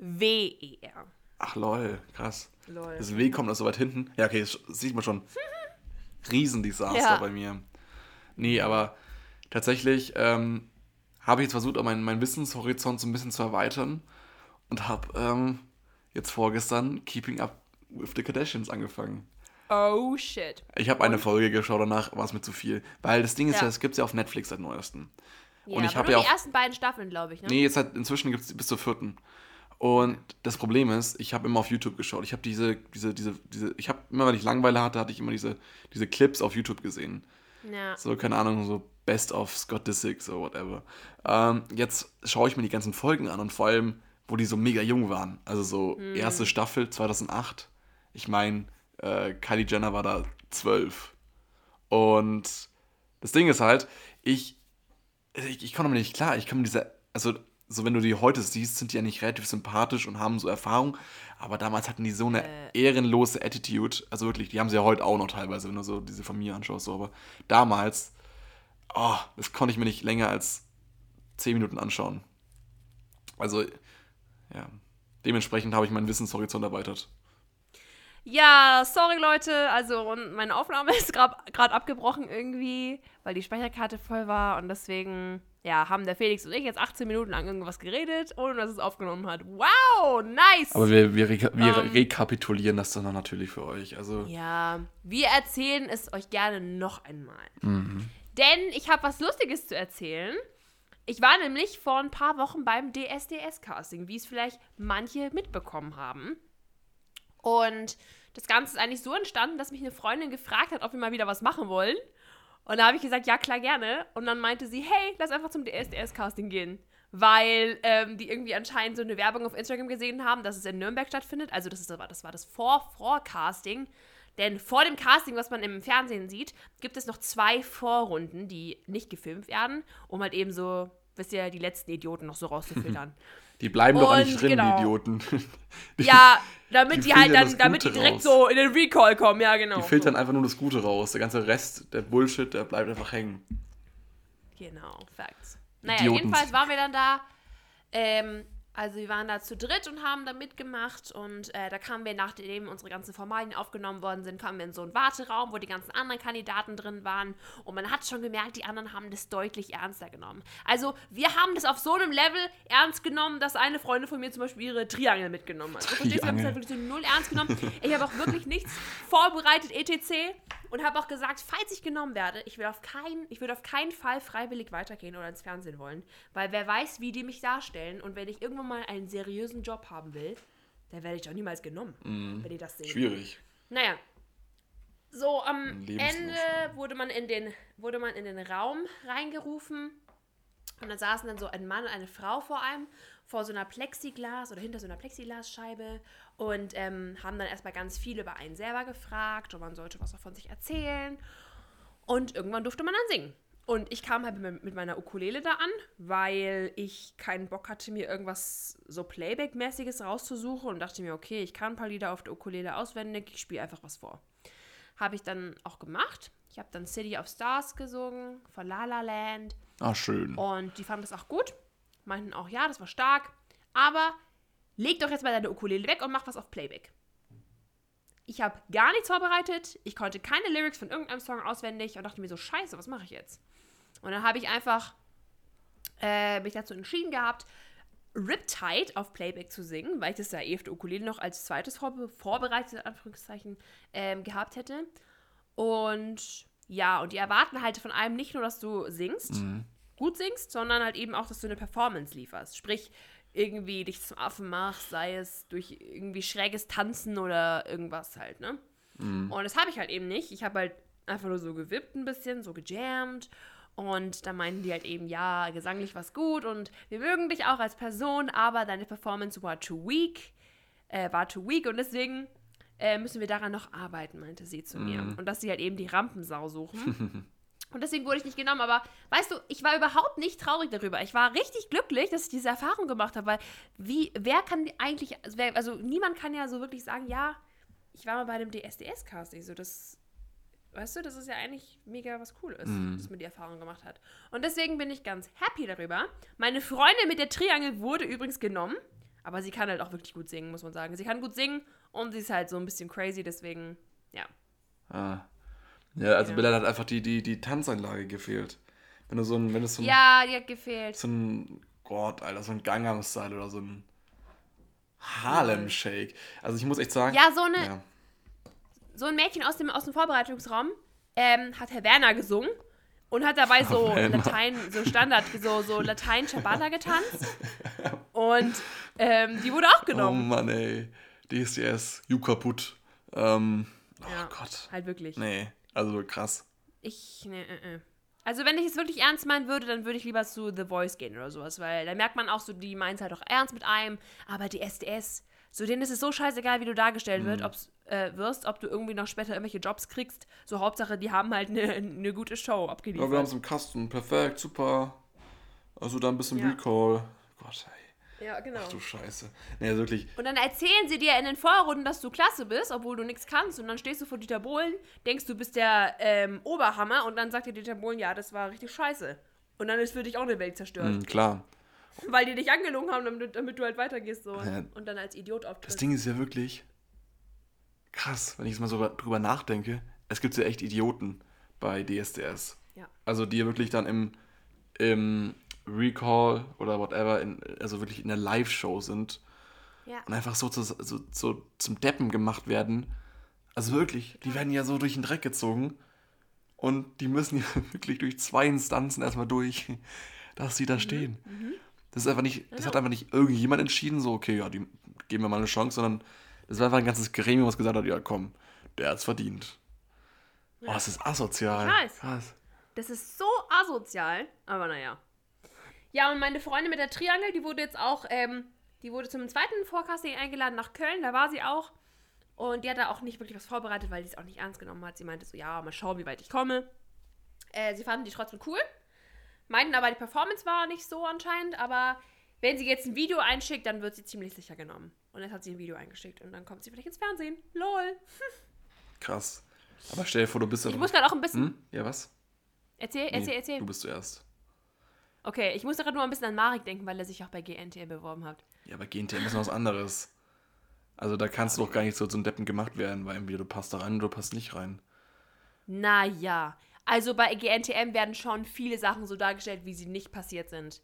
Speaker 1: A-N-S-W-E-R.
Speaker 2: Ach lol, krass.
Speaker 1: Lol.
Speaker 2: Das W kommt noch so weit hinten. Ja, okay, das sieht man schon. <laughs> Riesendesaster
Speaker 1: Ja.
Speaker 2: bei mir. Nee, aber tatsächlich ähm, habe ich jetzt versucht, auch meinen, meinen Wissenshorizont so ein bisschen zu erweitern und habe ähm, jetzt vorgestern Keeping Up with the Kardashians angefangen.
Speaker 1: Oh shit.
Speaker 2: Ich habe eine Folge geschaut, danach war es mir zu viel. Weil das Ding ist
Speaker 1: Ja.
Speaker 2: ja, es gibt ja auf Netflix seit neuestem.
Speaker 1: Ja,
Speaker 2: Und ich habe ja
Speaker 1: die
Speaker 2: auch.
Speaker 1: ersten beiden Staffeln, glaube ich, ne?
Speaker 2: Nee, jetzt halt, inzwischen gibt es bis zur vierten. Und das Problem ist, ich habe immer auf YouTube geschaut. Ich habe diese, diese, diese, diese, ich habe immer, wenn ich Langeweile hatte, hatte ich immer diese, diese Clips auf YouTube gesehen.
Speaker 1: Ja.
Speaker 2: So, keine Ahnung, so Best of Scott Disick, so whatever. Ähm, jetzt schaue ich mir die ganzen Folgen an und vor allem, wo die so mega jung waren. Also so
Speaker 1: Hm.
Speaker 2: erste Staffel 2008. Ich meine, äh, Kylie Jenner war da zwölf. Und das Ding ist halt, ich, ich, ich komme damit nicht klar. Ich komme mit dieser, also so wenn du die heute siehst, sind die ja nicht relativ sympathisch und haben so Erfahrung. Aber damals hatten die so eine ehrenlose Attitude. Also wirklich, die haben sie ja heute auch noch teilweise, wenn du so diese Familie anschaust. So. Aber damals, oh, das konnte ich mir nicht länger als 10 Minuten anschauen. Also, ja. Dementsprechend habe ich meinen Wissenshorizont erweitert.
Speaker 1: Ja, sorry Leute, also und meine Aufnahme <laughs> ist gerade abgebrochen irgendwie, weil die Speicherkarte voll war und deswegen, ja, haben der Felix und ich jetzt 18 Minuten lang irgendwas geredet, ohne dass es aufgenommen hat. Wow, nice!
Speaker 2: Aber wir, wir, reka wir
Speaker 1: Ähm.
Speaker 2: rekapitulieren das dann natürlich für euch. Also,
Speaker 1: ja, wir erzählen es euch gerne noch einmal.
Speaker 2: mhm.
Speaker 1: Denn ich habe was Lustiges zu erzählen. Ich war nämlich vor ein paar Wochen beim DSDS-Casting, wie es vielleicht manche mitbekommen haben. Und das Ganze ist eigentlich so entstanden, dass mich eine Freundin gefragt hat, ob wir mal wieder was machen wollen. Und da habe ich gesagt, ja klar, gerne. Und dann meinte sie, hey, lass einfach zum DSDS-Casting gehen. Weil ähm, die irgendwie anscheinend so eine Werbung auf Instagram gesehen haben, dass es in Nürnberg stattfindet. Also das, ist, das war das Vor-Vor-Casting. Denn vor dem Casting, was man im Fernsehen sieht, gibt es noch zwei Vorrunden, die nicht gefilmt werden, um halt eben so, wisst ihr, die letzten Idioten noch so rauszufiltern. <laughs>
Speaker 2: die bleiben doch
Speaker 1: Und
Speaker 2: nicht drin,
Speaker 1: genau.
Speaker 2: die Idioten. <laughs> Die,
Speaker 1: ja, damit
Speaker 2: die
Speaker 1: die, halt dann, damit die direkt
Speaker 2: raus.
Speaker 1: so in den Recall kommen, ja genau.
Speaker 2: Die filtern
Speaker 1: so.
Speaker 2: einfach nur das Gute raus. Der ganze Rest, der Bullshit, der bleibt einfach hängen.
Speaker 1: Genau, Facts. Naja,
Speaker 2: Idioten.
Speaker 1: jedenfalls waren wir dann da. Ähm, also wir waren da zu dritt und haben da mitgemacht und äh, da kamen wir, nachdem unsere ganzen Formalien aufgenommen worden sind, kamen wir in so einen Warteraum, wo die ganzen anderen Kandidaten drin waren und man hat schon gemerkt, die anderen haben das deutlich ernster genommen. Also wir haben das auf so einem Level ernst genommen, dass eine Freundin von mir zum Beispiel ihre Triangel mitgenommen hat. Du verstehst, wir haben es halt
Speaker 2: Triangel.
Speaker 1: wirklich so null ernst genommen. Ich habe auch wirklich nichts vorbereitet, etc. Und habe auch gesagt, falls ich genommen werde, ich will auf keinen, ich würde auf keinen Fall freiwillig weitergehen oder ins Fernsehen wollen. Weil wer weiß, wie die mich darstellen. Und wenn ich irgendwann mal einen seriösen Job haben will, dann werde ich doch niemals genommen, wenn die das sehen.
Speaker 2: Schwierig.
Speaker 1: Naja. So, am Ende wurde man, in den, wurde man in den Raum reingerufen. Und dann saßen dann so ein Mann und eine Frau vor einem, vor so einer Plexiglas oder hinter so einer Plexiglasscheibe und ähm, haben dann erstmal ganz viel über einen selber gefragt und man sollte was auch von sich erzählen. Und irgendwann durfte man dann singen. Und ich kam halt mit meiner Ukulele da an, weil ich keinen Bock hatte, mir irgendwas so Playback-mäßiges rauszusuchen und dachte mir, okay, ich kann ein paar Lieder auf der Ukulele auswendig, ich spiele einfach was vor. Habe ich dann auch gemacht. Ich habe dann City of Stars gesungen von La La Land
Speaker 2: Ah, schön.
Speaker 1: und die fanden das auch gut. Meinten auch, ja, das war stark. Aber leg doch jetzt mal deine Ukulele weg und mach was auf Playback. Ich habe gar nichts vorbereitet. Ich konnte keine Lyrics von irgendeinem Song auswendig und dachte mir so, scheiße, was mache ich jetzt? Und dann habe ich einfach äh, mich dazu entschieden gehabt, Riptide auf Playback zu singen, weil ich das ja eh auf der Ukulele noch als zweites vorbe vorbereitet, Anführungszeichen, ähm, gehabt hätte. Und ja, und die erwarten halt von einem nicht nur, dass du singst, gut singst, sondern halt eben auch, dass du eine Performance lieferst. Sprich, irgendwie dich zum Affen machst, sei es durch irgendwie schräges Tanzen oder irgendwas halt, ne? Und das habe ich halt eben nicht. Ich habe halt einfach nur so gewippt ein bisschen, so gejammt. Und da meinten die halt eben, ja, gesanglich war's gut und wir mögen dich auch als Person, aber deine Performance war too weak, äh, war too weak und deswegen äh, müssen wir daran noch arbeiten, meinte sie zu mir. Und dass sie halt eben die Rampensau suchen. <laughs> Und deswegen wurde ich nicht genommen, aber weißt du, ich war überhaupt nicht traurig darüber. Ich war richtig glücklich, dass ich diese Erfahrung gemacht habe, weil wie, wer kann eigentlich, also also niemand kann ja so wirklich sagen, ja, ich war mal bei dem DSDS-Casting, so das, weißt du, das ist ja eigentlich mega was Cooles, dass man die Erfahrung gemacht hat. Und deswegen bin ich ganz happy darüber. Meine Freundin mit der Triangel wurde übrigens genommen, aber sie kann halt auch wirklich gut singen, muss man sagen. Sie kann gut singen und sie ist halt so ein bisschen crazy, deswegen, ja.
Speaker 2: Ah. Ja, also
Speaker 1: Ja.
Speaker 2: Bella hat einfach die, die, die Tanzanlage gefehlt. Wenn du so ein, wenn du so ein,
Speaker 1: Ja, die hat gefehlt.
Speaker 2: so ein Gott, Alter, so ein Gangnam Style oder so ein Harlem Shake. Also ich muss echt sagen.
Speaker 1: Ja, so eine,
Speaker 2: Ja.
Speaker 1: So ein Mädchen aus dem, aus dem Vorbereitungsraum ähm, hat Herr Werner gesungen und hat dabei so
Speaker 2: Werner.
Speaker 1: Latein, so Standard, so, so Latein Ciabatta getanzt. Und ähm, die wurde auch
Speaker 2: Oh
Speaker 1: genommen.
Speaker 2: Mann, ey. DSDS, you kaputt. Ähm, oh
Speaker 1: Ja.
Speaker 2: Gott.
Speaker 1: Halt wirklich.
Speaker 2: Nee, also krass.
Speaker 1: Ich, ne, äh, äh. Also wenn ich es wirklich ernst meinen würde, dann würde ich lieber zu The Voice gehen oder sowas, weil da merkt man auch so, die meinen es halt auch ernst mit einem, aber die SDS, so denen ist es so scheißegal, wie du dargestellt wird, ob's, äh, wirst, ob du irgendwie noch später irgendwelche Jobs kriegst. So Hauptsache, die haben halt eine eine gute Show abgeliefert.
Speaker 2: Ja, wir haben es im Kasten. Perfekt, super. Also da ein bisschen
Speaker 1: Ja.
Speaker 2: Recall. Gott, ey.
Speaker 1: Ja, genau.
Speaker 2: Ach du Scheiße. Nee, wirklich.
Speaker 1: Und dann erzählen sie dir in den Vorrunden, dass du klasse bist, obwohl du nichts kannst. Und dann stehst du vor Dieter Bohlen, denkst, du bist der ähm, Oberhammer. Und dann sagt dir Dieter Bohlen, ja, das war richtig scheiße. Und dann ist für dich auch eine Welt zerstört.
Speaker 2: Mhm, klar. <laughs>
Speaker 1: Weil die dich angelogen haben, damit, damit du halt weitergehst so.
Speaker 2: Ja.
Speaker 1: Und dann als Idiot
Speaker 2: Das
Speaker 1: auftrittst.
Speaker 2: Ding ist ja wirklich krass, wenn ich jetzt mal so drüber nachdenke. Es gibt ja echt Idioten bei DSDS.
Speaker 1: Ja.
Speaker 2: Also die ja wirklich dann im, im Recall oder whatever, in, also wirklich in der Live-Show sind
Speaker 1: Ja.
Speaker 2: und einfach so, zu, so, so zum Deppen gemacht werden. Also wirklich, die werden ja so durch den Dreck gezogen und die müssen ja <laughs> wirklich durch zwei Instanzen erstmal durch, <laughs> dass sie da
Speaker 1: Mhm.
Speaker 2: stehen. Das ist einfach nicht, das hat einfach nicht irgendjemand entschieden, so, okay, ja, die geben wir mal eine Chance, sondern das war einfach ein ganzes Gremium, was gesagt hat, ja komm, der hat's verdient. Oh, es ist asozial.
Speaker 1: Weiß.
Speaker 2: Krass.
Speaker 1: Das ist so asozial, aber naja. Ja, und meine Freundin mit der Triangel, die wurde jetzt auch, ähm, die wurde zum zweiten Forecasting eingeladen nach Köln, da war sie auch. Und die hat da auch nicht wirklich was vorbereitet, weil sie es auch nicht ernst genommen hat. Sie meinte so, ja, mal schauen, wie weit ich komme. Äh, sie fanden die trotzdem cool. Meinten aber, die Performance war nicht so anscheinend, aber wenn sie jetzt ein Video einschickt, dann wird sie ziemlich sicher genommen. Und jetzt hat sie ein Video eingeschickt und dann kommt sie vielleicht ins Fernsehen. Lol.
Speaker 2: Krass. Aber stell dir vor, du bist ja.
Speaker 1: Ich muss gerade auch ein bisschen.
Speaker 2: hm? Ja, was?
Speaker 1: Erzähl,
Speaker 2: Nee,
Speaker 1: erzähl, erzähl.
Speaker 2: Du bist zuerst.
Speaker 1: Okay, ich muss gerade nur ein bisschen an Marek denken, weil er sich auch bei GNTM beworben hat.
Speaker 2: Ja, aber GNTM ist noch was anderes. Also da kannst du doch gar nicht so zum Deppen gemacht werden, weil entweder du passt da rein oder du passt nicht rein.
Speaker 1: Naja, also bei GNTM werden schon viele Sachen so dargestellt, wie sie nicht passiert sind.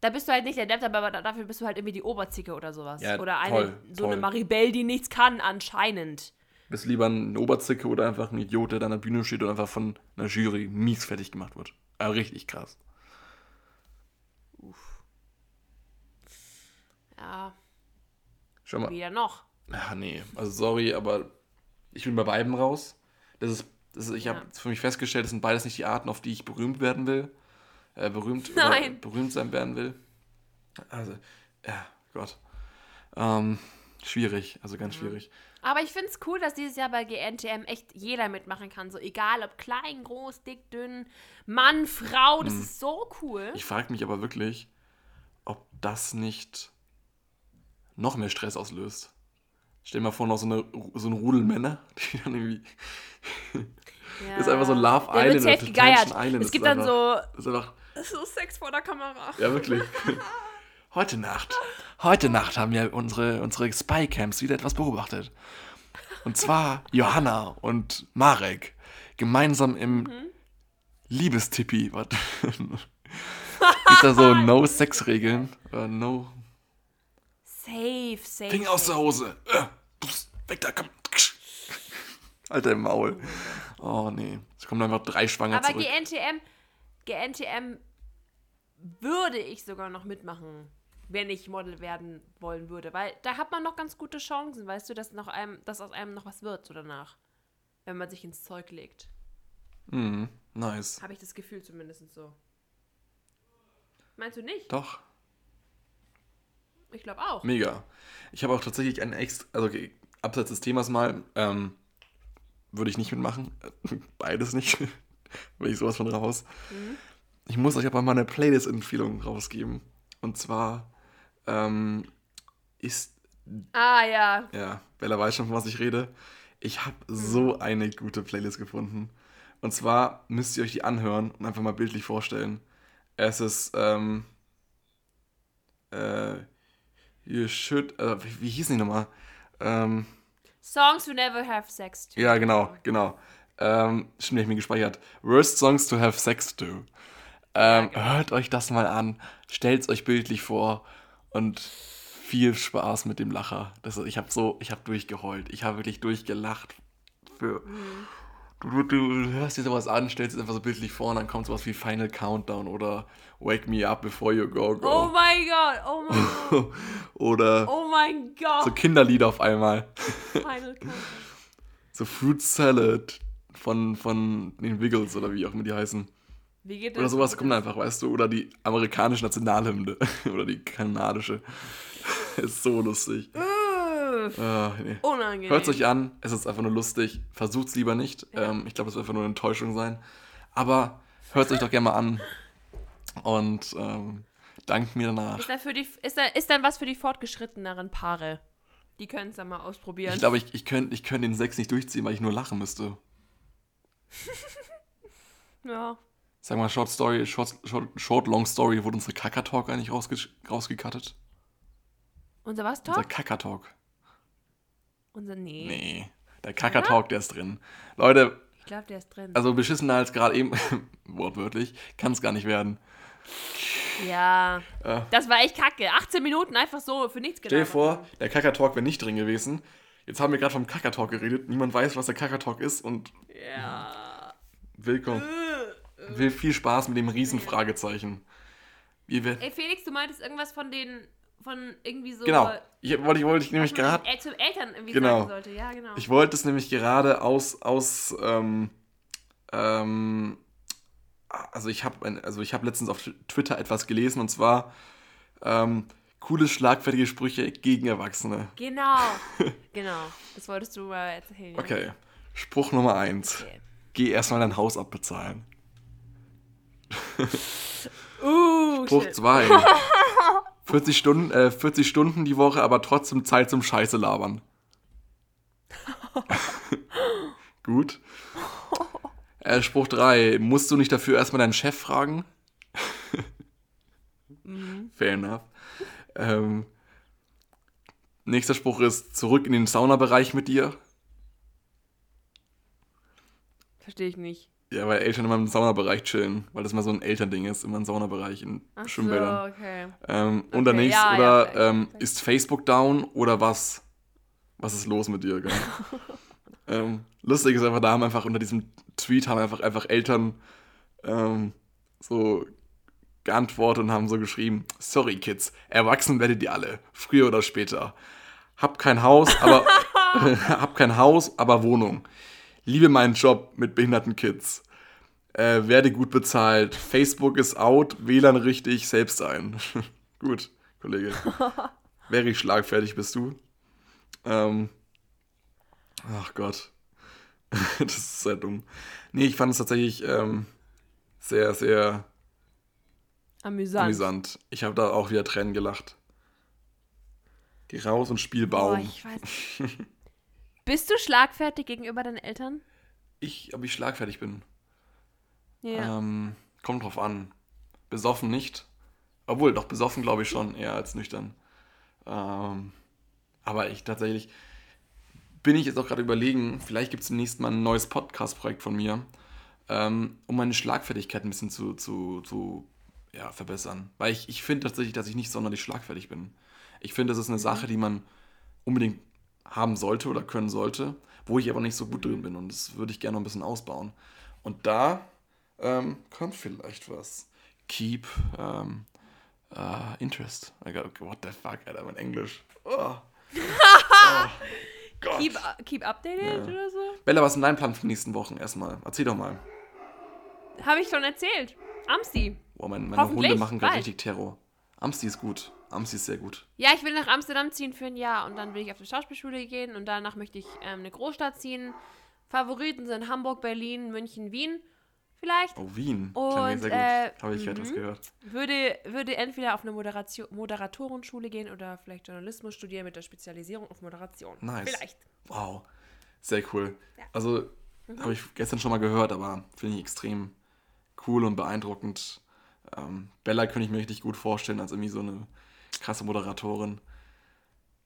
Speaker 1: Da bist du halt nicht der Depp, aber da- dafür bist du halt irgendwie die Oberzicke oder sowas.
Speaker 2: Ja,
Speaker 1: oder eine,
Speaker 2: toll,
Speaker 1: so
Speaker 2: toll.
Speaker 1: eine Maribel, die nichts kann, anscheinend.
Speaker 2: Bist lieber ein Oberzicke oder einfach ein Idiot, der da an der Bühne steht und einfach von einer Jury mies fertig gemacht wird. Aber richtig krass.
Speaker 1: Ja,
Speaker 2: Schau mal.
Speaker 1: wieder noch.
Speaker 2: Ja, nee. Also sorry, aber ich bin bei beiden raus. Das ist, ist ich
Speaker 1: Ja.
Speaker 2: habe für mich festgestellt, das sind beides nicht die Arten, auf die ich berühmt werden will. Äh, berühmt <laughs> berühmt sein werden will. Also, ja, Gott. Ähm, schwierig, also ganz schwierig.
Speaker 1: Aber ich finde es cool, dass dieses Jahr bei GNTM echt jeder mitmachen kann. So egal ob klein, groß, dick, dünn, Mann, Frau, das ist so cool.
Speaker 2: Ich frage mich aber wirklich, ob das nicht noch mehr Stress auslöst. Stell dir mal vor, noch so, eine, so ein Rudel Männer, <laughs> die dann irgendwie.
Speaker 1: Ja.
Speaker 2: Das <laughs> ist einfach so Love
Speaker 1: Der wird
Speaker 2: Island oder
Speaker 1: safe gegeiert.
Speaker 2: Island.
Speaker 1: Es gibt
Speaker 2: ist
Speaker 1: dann so,
Speaker 2: Das ist einfach.
Speaker 1: so Sex vor der Kamera.
Speaker 2: Ja, wirklich. <laughs> Heute Nacht. Heute Nacht haben ja unsere, unsere Spycams wieder etwas beobachtet. Und zwar Johanna und Marek gemeinsam im
Speaker 1: Mhm.
Speaker 2: Liebestippi. Gibt da so No-Sex-Regeln? No.
Speaker 1: Safe, safe.
Speaker 2: Finger aus der Hose. Äh, weg da, komm. Alter im Maul. Oh nee. Es kommen einfach drei Schwanger
Speaker 1: Aber
Speaker 2: zurück.
Speaker 1: GNTM, GNTM würde ich sogar noch mitmachen, wenn ich Model werden wollen würde. Weil da hat man noch ganz gute Chancen, weißt du, dass, noch einem, dass aus einem noch was wird so danach. Wenn man sich ins Zeug legt.
Speaker 2: Mhm, nice.
Speaker 1: Habe ich das Gefühl zumindest so. Meinst du nicht?
Speaker 2: Doch.
Speaker 1: Ich glaube auch.
Speaker 2: Mega. Ich habe auch tatsächlich ein extra, also okay, abseits des Themas mal, ähm, würde ich nicht mitmachen. <laughs> Beides nicht. <laughs> Bin ich sowas von raus. Ich muss euch aber mal eine Playlist-Empfehlung rausgeben. Und zwar ähm, ist,
Speaker 1: Ah ja.
Speaker 2: ja, Bella weiß schon, von was ich rede. Ich habe so eine gute Playlist gefunden. Und zwar müsst ihr euch die anhören und einfach mal bildlich vorstellen. Es ist, ähm, äh, You should, äh, wie, wie hießen die nochmal? Ähm,
Speaker 1: Songs we never have sex to.
Speaker 2: ja, genau, genau. Ähm, stimmt, hab ich mir gespeichert. Worst Songs to have sex to. Ähm,
Speaker 1: genau.
Speaker 2: Hört euch das mal an, stellt's euch bildlich vor und viel Spaß mit dem Lacher. Das, ich habe so, ich habe durchgeheult. Ich habe wirklich durchgelacht. für. Du, du, du hörst dir sowas an, stellst es einfach so bildlich vor und dann kommt sowas wie Final Countdown oder Wake Me Up Before You Go Go.
Speaker 1: Oh mein Gott, oh mein Gott, <laughs>
Speaker 2: oder
Speaker 1: oh mein Gott.
Speaker 2: so Kinderlieder auf einmal.
Speaker 1: Final Countdown.
Speaker 2: So Fruit Salad von, von den Wiggles oder wie auch immer die heißen.
Speaker 1: Wie geht das?
Speaker 2: Oder sowas kommt einfach, weißt du? Oder die amerikanische Nationalhymne. <laughs> oder die kanadische. <laughs> ist so lustig.
Speaker 1: Das? Äh,
Speaker 2: nee.
Speaker 1: Unangenehm.
Speaker 2: Hört euch an, es ist einfach nur lustig. Versucht's lieber nicht. Ähm, ich glaube, es wird einfach nur eine Enttäuschung sein. Aber hört euch doch gerne mal an. Und ähm, dankt mir danach.
Speaker 1: Ist, da für die, ist, da, ist dann was für die fortgeschritteneren Paare? Die können es dann mal ausprobieren.
Speaker 2: Ich glaube, ich, ich könnte ich könnt den Sex nicht durchziehen, weil ich nur lachen müsste. <laughs>
Speaker 1: ja.
Speaker 2: Sag mal, Short Story, Short, Short, Short Long Story, wurde unsere Kaka-Talk eigentlich rausge rausgecuttet?
Speaker 1: Unser was,
Speaker 2: Unser
Speaker 1: Talk?
Speaker 2: Kaka-Talk.
Speaker 1: Unser, nee.
Speaker 2: Nee. Der Kaka-Talk, der ist drin. Leute,
Speaker 1: Ich glaube, der ist drin.
Speaker 2: also beschissener als gerade eben, <laughs> wortwörtlich, kann es gar nicht werden.
Speaker 1: ja.
Speaker 2: Äh.
Speaker 1: Das war echt kacke. 18 Minuten einfach so für nichts
Speaker 2: Stell dir vor, der Kaka-Talk wäre nicht drin gewesen. Jetzt haben wir gerade vom Kaka-Talk geredet. Niemand weiß, was der Kaka-Talk ist und
Speaker 1: Ja.
Speaker 2: willkommen. Will viel Spaß mit dem Riesenfragezeichen.
Speaker 1: Ey, Felix, du meintest irgendwas von den, von irgendwie so.
Speaker 2: genau. Ich wollte ich, wollte ich nämlich gerade.
Speaker 1: Zum Eltern irgendwie
Speaker 2: Genau.
Speaker 1: sagen sollte. Ja, genau.
Speaker 2: Ich wollte es nämlich gerade aus, aus, ähm, ähm, also ich habe also ich habe letztens auf Twitter etwas gelesen und zwar ähm, coole schlagfertige Sprüche gegen Erwachsene.
Speaker 1: genau. <laughs> genau. Das wolltest du äh, erzählen. ja?
Speaker 2: Okay. Spruch Nummer eins.
Speaker 1: Okay.
Speaker 2: Geh erstmal dein Haus abbezahlen.
Speaker 1: Uh, <laughs>
Speaker 2: Spruch
Speaker 1: shit.
Speaker 2: 2. <laughs> 40 Stunden, äh, 40 Stunden die Woche, aber trotzdem Zeit zum Scheiße labern. <laughs> Gut. Äh, Spruch 3. Musst du nicht dafür erstmal deinen Chef fragen? Fair enough. Ähm, nächster Spruch ist zurück in den Saunabereich mit dir.
Speaker 1: Verstehe ich nicht.
Speaker 2: Ja, weil Eltern immer im Saunabereich chillen, weil das mal so ein Elternding ist, immer ein Saunabereich in
Speaker 1: Ach
Speaker 2: Schwimmbädern.
Speaker 1: so, okay.
Speaker 2: Ähm, und
Speaker 1: Okay,
Speaker 2: der nächste,
Speaker 1: ja, ja,
Speaker 2: oder
Speaker 1: vielleicht,
Speaker 2: ähm, ist Facebook down oder was? Was ist los mit dir? <laughs> Ähm, lustig ist einfach, da haben einfach unter diesem Tweet haben einfach, einfach Eltern ähm, so geantwortet und haben so geschrieben, sorry Kids, erwachsen werdet ihr alle, früher oder später. Hab kein Haus, aber <laughs> <laughs> hab kein Haus, aber Wohnung. Liebe meinen Job mit behinderten Kids. Äh, werde gut bezahlt. Facebook ist out, WLAN richtig, selbst ein. <laughs> gut, Kollege. <laughs> Very schlagfertig bist du. Ähm, ach Gott. <laughs> das ist sehr dumm. Nee, ich fand es tatsächlich ähm, sehr, sehr
Speaker 1: Amüsant.
Speaker 2: amüsant. Ich habe da auch wieder Tränen gelacht. Geh raus und spiel
Speaker 1: Boah,
Speaker 2: Baum.
Speaker 1: ich weiß. Bist du schlagfertig gegenüber deinen Eltern?
Speaker 2: ich, ob ich schlagfertig bin.
Speaker 1: Ja.
Speaker 2: Ähm, kommt drauf an. Besoffen nicht. Obwohl, doch besoffen glaube ich schon, eher als nüchtern. Ähm, aber ich tatsächlich bin ich jetzt auch gerade überlegen, vielleicht gibt es demnächst mal ein neues Podcast-Projekt von mir, ähm, um meine Schlagfertigkeit ein bisschen zu, zu, zu ja, verbessern. Weil ich, ich finde tatsächlich, dass ich nicht sonderlich schlagfertig bin. Ich finde, das ist eine Sache, die man unbedingt haben sollte oder können sollte, wo ich aber nicht so gut drin bin und das würde ich gerne noch ein bisschen ausbauen. Und da ähm, kommt vielleicht was. Keep ähm, uh, interest. I got, what the fuck, Alter, mein Englisch. Oh. <laughs> oh.
Speaker 1: Keep, keep updated
Speaker 2: Ja.
Speaker 1: oder so?
Speaker 2: Bella, was ist dein Plan für die nächsten Wochen erstmal? Erzähl doch mal.
Speaker 1: Habe ich schon erzählt. Amsti.
Speaker 2: Boah, mein, meine Hunde machen gerade richtig Terror. Amsti ist gut. Amsti ist sehr gut.
Speaker 1: Ja, ich will nach Amsterdam ziehen für ein Jahr und dann will ich auf die Schauspielschule gehen und danach möchte ich ähm, eine Großstadt ziehen. Favoriten sind Hamburg, Berlin, München, Wien. Vielleicht.
Speaker 2: Oh, Wien.
Speaker 1: Und,
Speaker 2: sehr
Speaker 1: äh,
Speaker 2: gut. Habe ich etwas
Speaker 1: mhm.
Speaker 2: gehört.
Speaker 1: Würde, würde entweder auf eine Moderation, Moderatorenschule gehen oder vielleicht Journalismus studieren mit der Spezialisierung auf Moderation.
Speaker 2: Nice.
Speaker 1: Vielleicht.
Speaker 2: Wow. Sehr cool.
Speaker 1: Ja.
Speaker 2: Also,
Speaker 1: Mhm.
Speaker 2: habe ich gestern schon mal gehört, aber finde ich extrem cool und beeindruckend. Ähm, Bella könnte ich mir richtig gut vorstellen als irgendwie so eine krasse Moderatorin.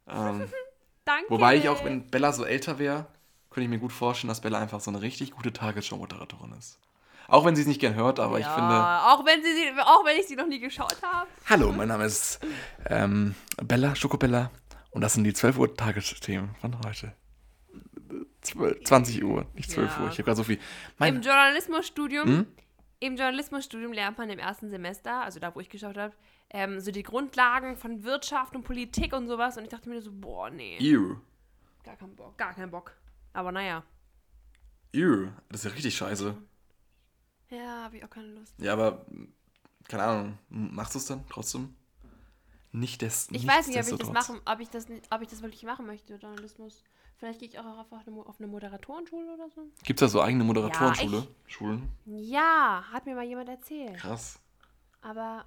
Speaker 2: Ähm, <laughs>
Speaker 1: Danke.
Speaker 2: wobei ich auch, wenn Bella so älter wäre, könnte ich mir gut vorstellen, dass Bella einfach so eine richtig gute Tagesschau-Moderatorin ist. Auch wenn sie es nicht gern hört, aber
Speaker 1: ja,
Speaker 2: ich finde.
Speaker 1: Auch wenn, sie, sie- auch wenn ich sie noch nie geschaut habe.
Speaker 2: Hallo, <laughs> mein Name ist ähm, Bella, Schokobella. Und das sind die 12 Uhr Tagesthemen von heute. 12, 20 Uhr, nicht 12
Speaker 1: Ja.
Speaker 2: Uhr. Ich habe gerade so viel.
Speaker 1: Im
Speaker 2: Mein,
Speaker 1: Journalismusstudium,
Speaker 2: Hm?
Speaker 1: Im Journalismusstudium lernt man im ersten Semester, also da, wo ich geschaut habe, ähm, so die Grundlagen von Wirtschaft und Politik und sowas. Und ich dachte mir so, boah, nee,
Speaker 2: ew,
Speaker 1: gar keinen Bock, gar keinen Bock. Aber naja,
Speaker 2: ew, das ist ja richtig scheiße.
Speaker 1: ja, habe ich auch keine Lust.
Speaker 2: Ja, aber, keine Ahnung, machst du es dann trotzdem? Nicht des
Speaker 1: Ich weiß nicht, ob ich das machen, ob ich das, nicht- ob ich das wirklich machen möchte, Journalismus. Vielleicht gehe ich auch einfach auf eine, auf eine Moderatorenschule oder so.
Speaker 2: Gibt es da so eigene Moderatorenschule?
Speaker 1: Ja,
Speaker 2: Schulen?
Speaker 1: Ja, hat mir mal jemand erzählt.
Speaker 2: Krass.
Speaker 1: Aber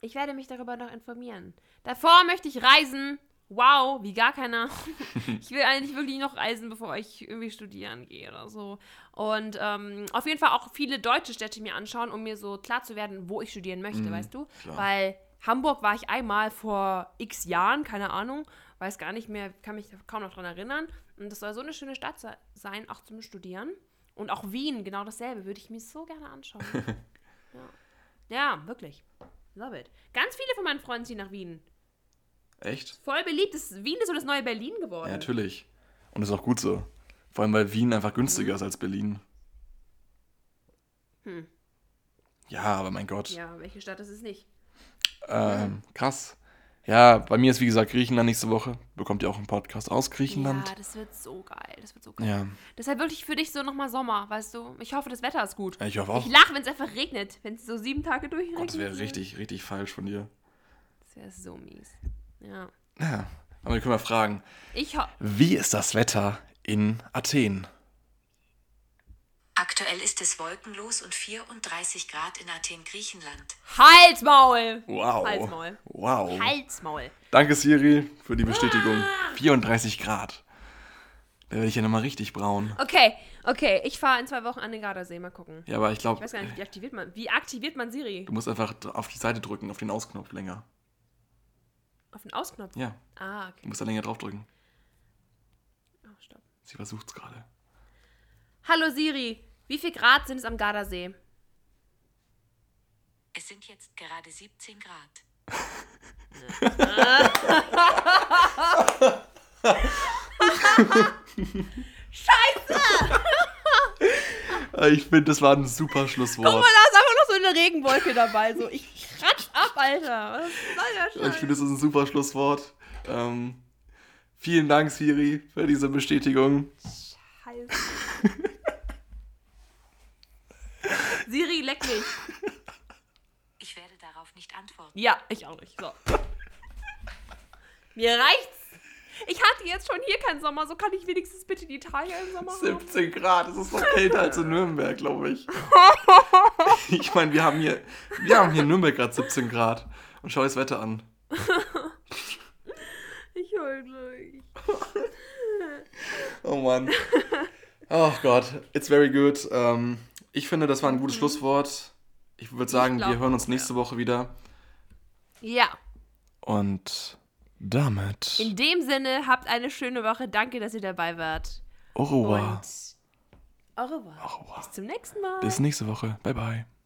Speaker 1: ich werde mich darüber noch informieren. Davor möchte ich reisen. Wow, wie gar keiner. <laughs> ich will eigentlich wirklich noch reisen, bevor ich irgendwie studieren gehe oder so. Und ähm, auf jeden Fall auch viele deutsche Städte mir anschauen, um mir so klar zu werden, wo ich studieren möchte, weißt du?
Speaker 2: klar.
Speaker 1: Weil Hamburg war ich einmal vor x Jahren, keine Ahnung, weiß gar nicht mehr, kann mich kaum noch dran erinnern. Und das soll so eine schöne Stadt se- sein, auch zum Studieren. Und auch Wien, genau dasselbe, würde ich mir so gerne anschauen. <laughs> ja. ja, wirklich. Love it. Ganz viele von meinen Freunden ziehen nach Wien.
Speaker 2: Echt?
Speaker 1: Voll beliebt. Das, Wien ist so das neue Berlin geworden.
Speaker 2: Ja, natürlich. Und ist auch gut so. Vor allem, weil Wien einfach
Speaker 1: Mhm.
Speaker 2: günstiger ist als Berlin.
Speaker 1: Hm.
Speaker 2: Ja, aber mein Gott.
Speaker 1: Ja, welche Stadt ist es nicht?
Speaker 2: Ähm, krass. Ja, bei mir ist wie gesagt Griechenland nächste Woche. Bekommt ihr auch einen Podcast aus Griechenland?
Speaker 1: Ja, das wird so geil. Das wird so geil.
Speaker 2: Ja,
Speaker 1: Deshalb wirklich für dich so nochmal Sommer, weißt du? Ich hoffe, das Wetter ist gut.
Speaker 2: ich hoffe auch.
Speaker 1: Ich lache, wenn es einfach regnet. Wenn es so sieben Tage durchregnet.
Speaker 2: Gott, das wäre richtig, richtig falsch von dir.
Speaker 1: Das wäre so mies. Ja.
Speaker 2: Ja, aber wir können mal fragen,
Speaker 1: Ich ho
Speaker 2: wie ist das Wetter in Athen?
Speaker 3: Aktuell ist es wolkenlos und 34 Grad in Athen, Griechenland.
Speaker 1: Halsmaul!
Speaker 2: Wow.
Speaker 1: Halsmaul.
Speaker 2: Wow.
Speaker 1: Halsmaul.
Speaker 2: Danke Siri für die Bestätigung. 34 Grad. Da werde ich ja nochmal richtig braun.
Speaker 1: Okay, okay. Ich fahre in zwei Wochen an den Gardasee. Mal gucken.
Speaker 2: Ja, aber ich
Speaker 1: Ich
Speaker 2: glaube,
Speaker 1: weiß gar nicht, wie aktiviert man. Wie aktiviert man Siri?
Speaker 2: du musst einfach auf die Seite drücken, auf den Ausknopf länger.
Speaker 1: Auf den Ausknopf.
Speaker 2: Ja,
Speaker 1: Ah,
Speaker 2: du
Speaker 1: okay.
Speaker 2: musst da länger drauf drücken.
Speaker 1: Oh, stopp.
Speaker 2: Sie versucht's gerade.
Speaker 1: Hallo Siri, wie viel Grad sind es am Gardasee?
Speaker 3: Es sind jetzt gerade 17 Grad.
Speaker 2: Äh, Ich finde, das war ein super Schlusswort.
Speaker 1: Guck mal, da ist einfach noch so eine Regenwolke dabei. So, ich kratsch ab, Alter. Was soll der
Speaker 2: Ich finde, das ist ein super Schlusswort. Ähm, vielen Dank, Siri, für diese Bestätigung.
Speaker 1: Scheiße. Siri, leck mich. <laughs>
Speaker 3: Ich werde darauf nicht antworten.
Speaker 1: Ja, ich auch nicht. So. <laughs> Mir reicht's. Ich hatte jetzt schon hier keinen Sommer, so kann ich wenigstens bitte in Italien im Sommer haben.
Speaker 2: 17 Grad, das ist noch kälter als in Nürnberg, glaube ich. <laughs> Ich meine, wir haben hier, wir haben hier in Nürnberg gerade 17 Grad. Und schau das Wetter an.
Speaker 1: Ich heul gleich.
Speaker 2: Oh Mann. Oh Gott, it's very good. Ähm, ich finde, das war ein gutes Schlusswort. Ich würde sagen,
Speaker 1: glaub
Speaker 2: wir hören uns nächste Woche wieder.
Speaker 1: Ja,
Speaker 2: Und damit.
Speaker 1: in dem Sinne, habt eine schöne Woche. Danke, dass ihr dabei wart.
Speaker 2: Au revoir.
Speaker 1: Und au revoir.
Speaker 2: Au revoir.
Speaker 1: Bis zum nächsten Mal.
Speaker 2: Bis nächste Woche. Bye bye.